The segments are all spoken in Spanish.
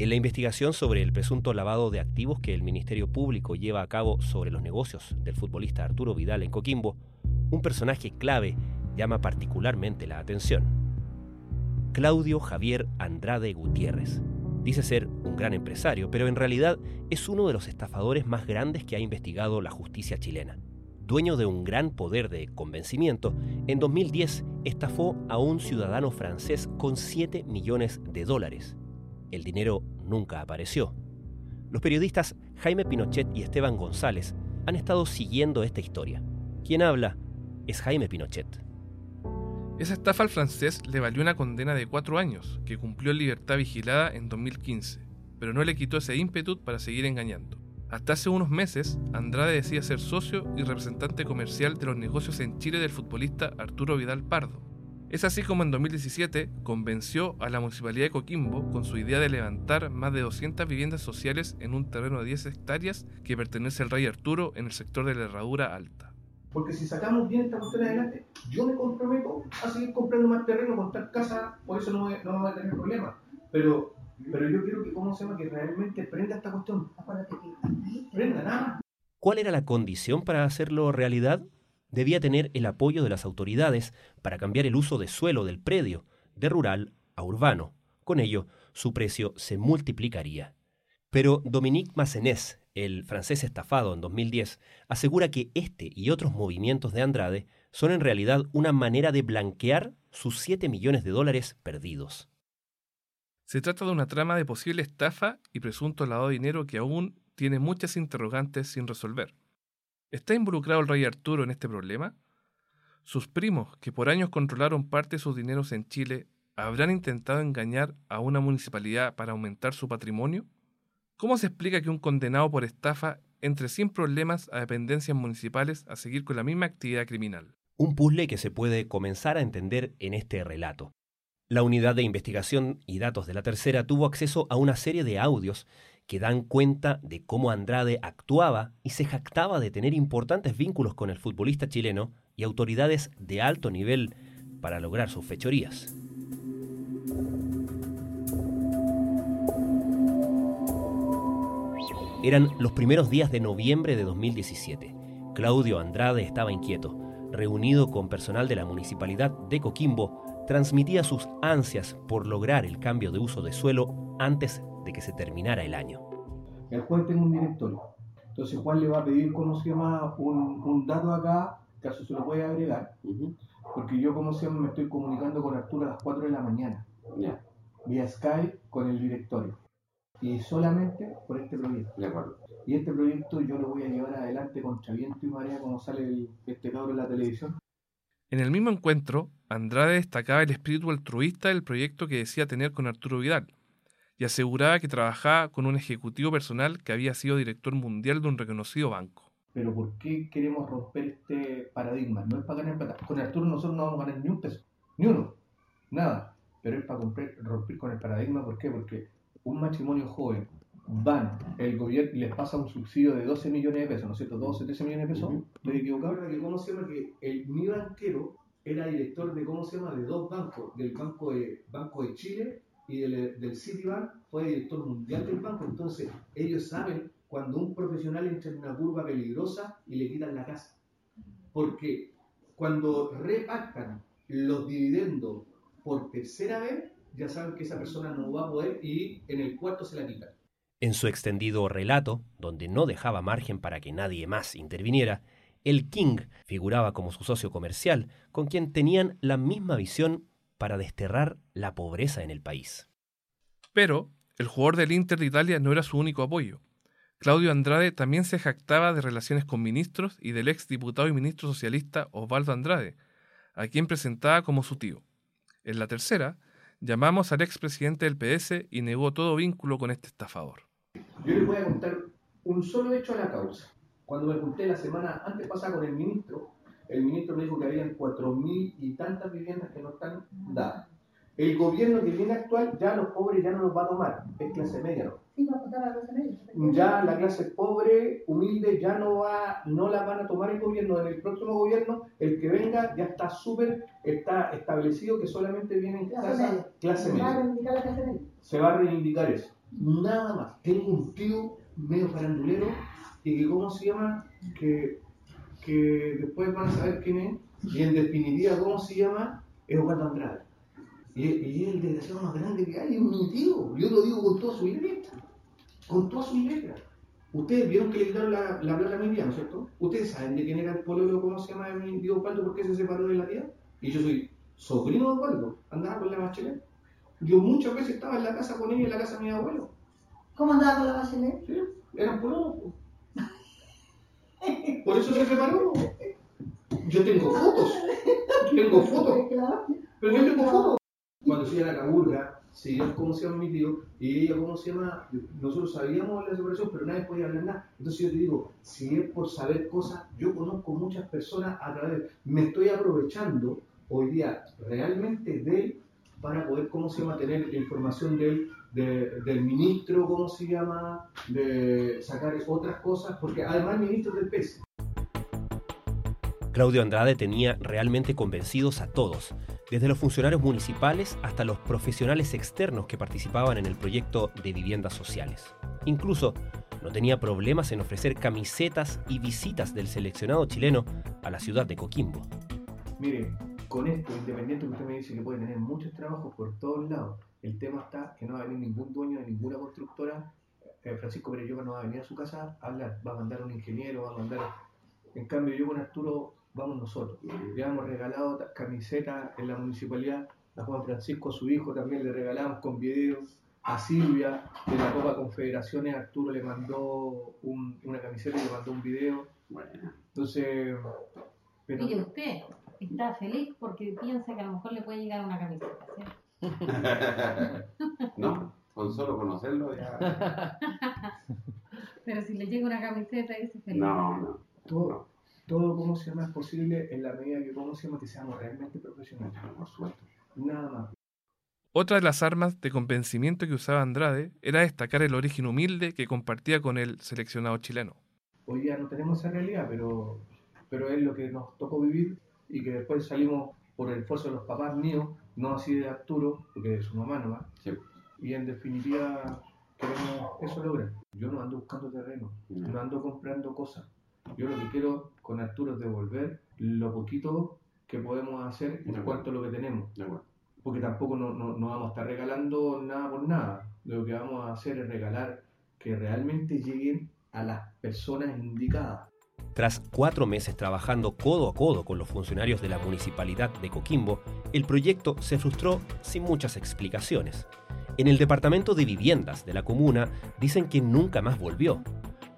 En la investigación sobre el presunto lavado de activos que el Ministerio Público lleva a cabo sobre los negocios del futbolista Arturo Vidal en Coquimbo, un personaje clave llama particularmente la atención. Claudio Javier Andrade Gutiérrez. Dice ser un gran empresario, pero en realidad es uno de los estafadores más grandes que ha investigado la justicia chilena. Dueño de un gran poder de convencimiento, en 2010 estafó a un ciudadano francés con 7 millones de dólares. El dinero nunca apareció. Los periodistas Jaime Pinochet y Esteban González han estado siguiendo esta historia. Quien habla es Jaime Pinochet. Esa estafa al francés le valió una condena de cuatro años, que cumplió en libertad vigilada en 2015, pero no le quitó ese ímpetu para seguir engañando. Hasta hace unos meses, Andrade decía ser socio y representante comercial de los negocios en Chile del futbolista Arturo Vidal Pardo. Es así como en 2017 convenció a la municipalidad de Coquimbo con su idea de levantar más de 200 viviendas sociales en un terreno de 10 hectáreas que pertenece al rey Arturo en el sector de la Herradura Alta. Porque si sacamos bien esta cuestión adelante, yo me comprometo a seguir comprando más terreno, montar casa, por eso no, voy, no a tener problemas. Pero, pero yo quiero que, ¿cómo se llama? Que realmente prenda esta cuestión. Prenda nada. ¿Cuál era la condición para hacerlo realidad? Debía tener el apoyo de las autoridades para cambiar el uso de suelo del predio, de rural a urbano. Con ello, su precio se multiplicaría. Pero Dominique Massenès, el francés estafado en 2010, asegura que este y otros movimientos de Andrade son en realidad una manera de blanquear sus 7 millones de dólares perdidos. Se trata de una trama de posible estafa y presunto lavado de dinero que aún tiene muchas interrogantes sin resolver. ¿Está involucrado el rey Arturo en este problema? ¿Sus primos, que por años controlaron parte de sus dineros en Chile, habrán intentado engañar a una municipalidad para aumentar su patrimonio? ¿Cómo se explica que un condenado por estafa entre sin problemas a dependencias municipales a seguir con la misma actividad criminal? Un puzzle que se puede comenzar a entender en este relato. La unidad de investigación y datos de la tercera tuvo acceso a una serie de audios que dan cuenta de cómo Andrade actuaba y se jactaba de tener importantes vínculos con el futbolista chileno y autoridades de alto nivel para lograr sus fechorías. Eran los primeros días de noviembre de 2017. Claudio Andrade estaba inquieto. Reunido con personal de la municipalidad de Coquimbo, transmitía sus ansias por lograr el cambio de uso de suelo antes de que se terminara el año. El juez tiene un directorio. Entonces Juan le va a pedir, ¿cómo se llama? Un, dato acá, caso se lo puede agregar, porque yo, ¿cómo se llama? Me estoy comunicando con Arturo a las 4 de la mañana. Vía Skype con el directorio y solamente por este proyecto. De acuerdo. Y este proyecto yo lo voy a llevar adelante contra viento y marea como sale este cabro en la televisión. En el mismo encuentro, Andrade destacaba el espíritu altruista del proyecto que decía tener con Arturo Vidal y aseguraba que trabajaba con un ejecutivo personal que había sido director mundial de un reconocido banco. Pero ¿por qué queremos romper este paradigma? No es para ganar plata. Con Arturo nosotros no vamos a ganar ni un peso, ni uno, nada. Pero es para romper con el paradigma, ¿por qué? Porque un matrimonio joven van, el gobierno les pasa un subsidio de 12 millones de pesos, ¿no es cierto? 12, 13 millones de pesos. Estoy equivocado. Que, ¿Cómo se llama? Que el, mi banquero era director de, ¿cómo se llama? De dos bancos, del Banco de, banco de Chile y del, del Citibank, fue director mundial del banco. Entonces, ellos saben cuando un profesional entra en una curva peligrosa y le quitan la casa. Porque cuando repactan los dividendos por tercera vez, ya saben que esa persona no va a poder y en el cuarto se la quitan. En su extendido relato, donde no dejaba margen para que nadie más interviniera, el King figuraba como su socio comercial, con quien tenían la misma visión para desterrar la pobreza en el país. Pero el jugador del Inter de Italia no era su único apoyo. Claudio Andrade también se jactaba de relaciones con ministros y del ex diputado y ministro socialista Osvaldo Andrade, a quien presentaba como su tío. En la tercera, Llamamos al expresidente del PS y negó todo vínculo con este estafador. Yo les voy a contar un solo hecho a la causa. Cuando me junté la semana antes pasada con el ministro, el ministro me dijo que habían cuatro mil y tantas viviendas que no están dadas. el gobierno que viene actual ya los pobres ya no los va a tomar, es clase media, ¿no? Sí, va a votar a la clase media. Ya la clase pobre, humilde, ya no va, no la van a tomar el gobierno. En el próximo gobierno, el que venga ya está súper, está establecido que solamente viene en Clase clase, media. clase Va a reivindicar la clase media. Se va a reivindicar eso. Nada más. Tengo un tío medio farandulero y que, ¿cómo se llama? Que, que después van a saber quién es. Y en definitiva, ¿cómo se llama? Es Osvaldo Andrade. Y, y es el desgraciado más grande que hay, es mi tío. Yo lo digo con todas sus letras. Con todas sus letras. Ustedes vieron que le quitaron la, la plata a mi tía, ¿no es cierto? Ustedes saben de quién era el pololo, ¿cómo se llama de mi tío Osvaldo? ¿Por qué se separó de la tía? Y yo soy sobrino de Osvaldo. Andaba con la bachelet. Yo muchas veces estaba en la casa con ella, en la casa de mi abuelo. ¿Cómo andaba con la Bachelet? ¿sí? Eran pololos. Po. Por eso se separó. Yo tengo fotos. Tengo fotos. Pero yo tengo fotos. Cuando iba a la caburga, se iba cómo se llama mi tío, y ella cómo se llama, nosotros sabíamos la separación, pero nadie podía hablar nada. Entonces yo te digo, si es por saber cosas, yo conozco muchas personas a través, me estoy aprovechando hoy día realmente de él para poder, cómo se llama, tener información de él, de- del ministro, cómo se llama, de sacar otras cosas, porque además el ministro del PES. Claudio Andrade tenía realmente convencidos a todos, desde los funcionarios municipales hasta los profesionales externos que participaban en el proyecto de viviendas sociales. Incluso no tenía problemas en ofrecer camisetas y visitas del seleccionado chileno a la ciudad de Coquimbo. Mire, con esto, independiente usted me dice que puede tener muchos trabajos por todos lados, el tema está que no va a venir ningún dueño de ninguna constructora. eh, Francisco Perelloca no va a venir a su casa a hablar, va a mandar un ingeniero, va a mandar. En cambio, yo con Arturo vamos nosotros. Le hemos regalado ta- camisetas en la municipalidad, a Juan Francisco, a su hijo, también le regalamos con videos. A Silvia de la Copa Confederaciones, Arturo le mandó un- una camiseta y le mandó un video. Bueno, Entonces, pero Y usted está feliz porque piensa que a lo mejor le puede llegar una camiseta, ¿cierto? no, con solo conocerlo ya. Pero si le llega una camiseta, dice feliz. No, no. todo, todo como se llama es posible en la medida que como se llama que seamos realmente profesionales. Por supuesto. Nada más. Otra de las armas de convencimiento que usaba Andrade era destacar el origen humilde que compartía con el seleccionado chileno. Hoy día no tenemos esa realidad, pero, pero es lo que nos tocó vivir y que después salimos por el esfuerzo de los papás míos, no así de Arturo, porque de su mamá nomás. Sí. Y en definitiva queremos eso lograr. Yo no ando buscando terreno, no ando comprando cosas. Yo lo que quiero con Arturo es devolver lo poquito que podemos hacer en cuanto a lo que tenemos. De acuerdo. porque tampoco no, no- no vamos a estar regalando nada por nada. Lo que vamos a hacer es regalar que realmente lleguen a las personas indicadas. Tras cuatro meses trabajando codo a codo con los funcionarios de la municipalidad de Coquimbo, el proyecto se frustró sin muchas explicaciones. En el departamento de viviendas de la comuna dicen que nunca más volvió,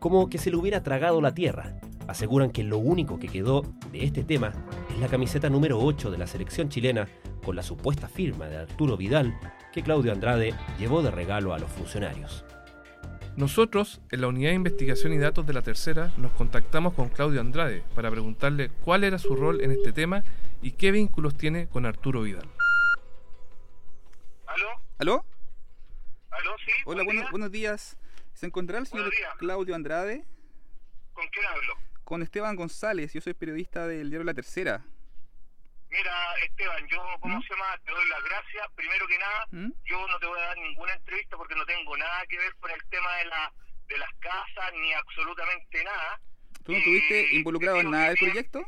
como que se le hubiera tragado la tierra. Aseguran que lo único que quedó de este tema es la camiseta número 8 de la selección chilena con la supuesta firma de Arturo Vidal que Claudio Andrade llevó de regalo a los funcionarios. Nosotros, en la Unidad de Investigación y Datos de la Tercera, nos contactamos con Claudio Andrade para preguntarle cuál era su rol en este tema y qué vínculos tiene con Arturo Vidal. ¿Aló? ¿Aló? ¿Aló? Sí. Hola, buen buenos, día. buenos días. ¿Se encontrará el señor. Claudio Andrade? ¿Con quién hablo? Con Esteban González, yo soy periodista del diario La Tercera. Mira, Esteban, yo, ¿cómo ¿Mm? se llama? Te doy las gracias. Primero que nada, ¿Mm? yo no te voy a dar ninguna entrevista porque no tengo nada que ver con el tema de, la, de las casas ni absolutamente nada. ¿Tú no estuviste Y involucrado en nada del proyecto?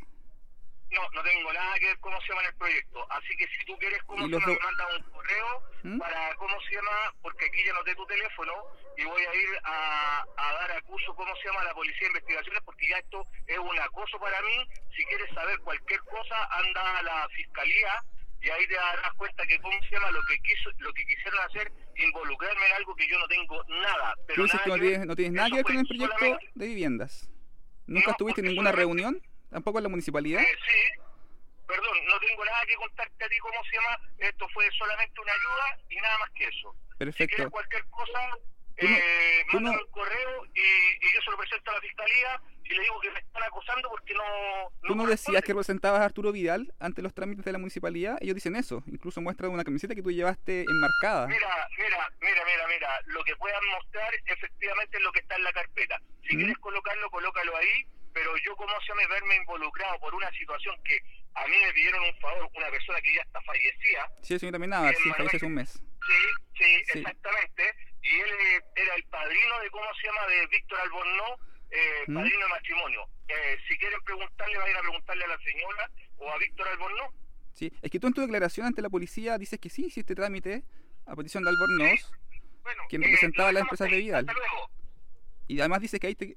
No, no tengo nada que ver cómo se llama en el proyecto. Así que si tú quieres, ¿cómo ¿Y se los llama? do- Me manda un correo ¿Mm? para, ¿cómo se llama? Porque aquí ya noté tu teléfono y voy a ir a, a dar acuso, ¿cómo se llama? A la Policía de Investigaciones porque ya esto es un acoso para mí. Si quieres saber cualquier cosa, anda a la Fiscalía y ahí te darás cuenta que, ¿cómo se llama? Lo que quiso, lo que quisieron hacer, involucrarme en algo que yo no tengo nada. Pero Tú dices nada que no tienes, no tienes nada que ver con el proyecto de viviendas. ¿Nunca No, estuviste en ninguna reunión? ¿Tampoco en la municipalidad? Eh, sí, perdón, no tengo nada que contarte a ti, ¿cómo se llama? Esto fue solamente una ayuda y nada más que eso. Si quieres Perfecto. cualquier cosa, no- eh, mándame no- un correo y, y yo se lo presento a la fiscalía y le digo que me están acosando porque no... Tú no decías que representabas a Arturo Vidal ante los trámites de la municipalidad. Ellos dicen eso. Incluso muestran una camiseta que tú llevaste enmarcada. Mira, mira, mira, mira, mira, lo que puedan mostrar efectivamente es lo que está en la carpeta. Si quieres colocarlo, colócalo ahí, pero yo como se me verme involucrado por una situación que a mí me pidieron un favor, una persona que ya está fallecida, Sí, eso yo también nada. Sí, falleció hace un mes. sí, sí, Sí. exactamente, y él eh, era el padrino de, ¿cómo se llama?, de Víctor Albornoz, eh, ¿Mm? padrino de matrimonio. Eh, si quieren preguntarle, vayan a preguntarle a la señora o a Víctor Albornoz. Sí, es que tú en tu declaración ante la policía dices que sí hiciste trámite a petición de Albornoz Bueno, ¿Quién eh, representaba lo las empresas de. Vidal? Hasta luego. Y además dices que ahí te,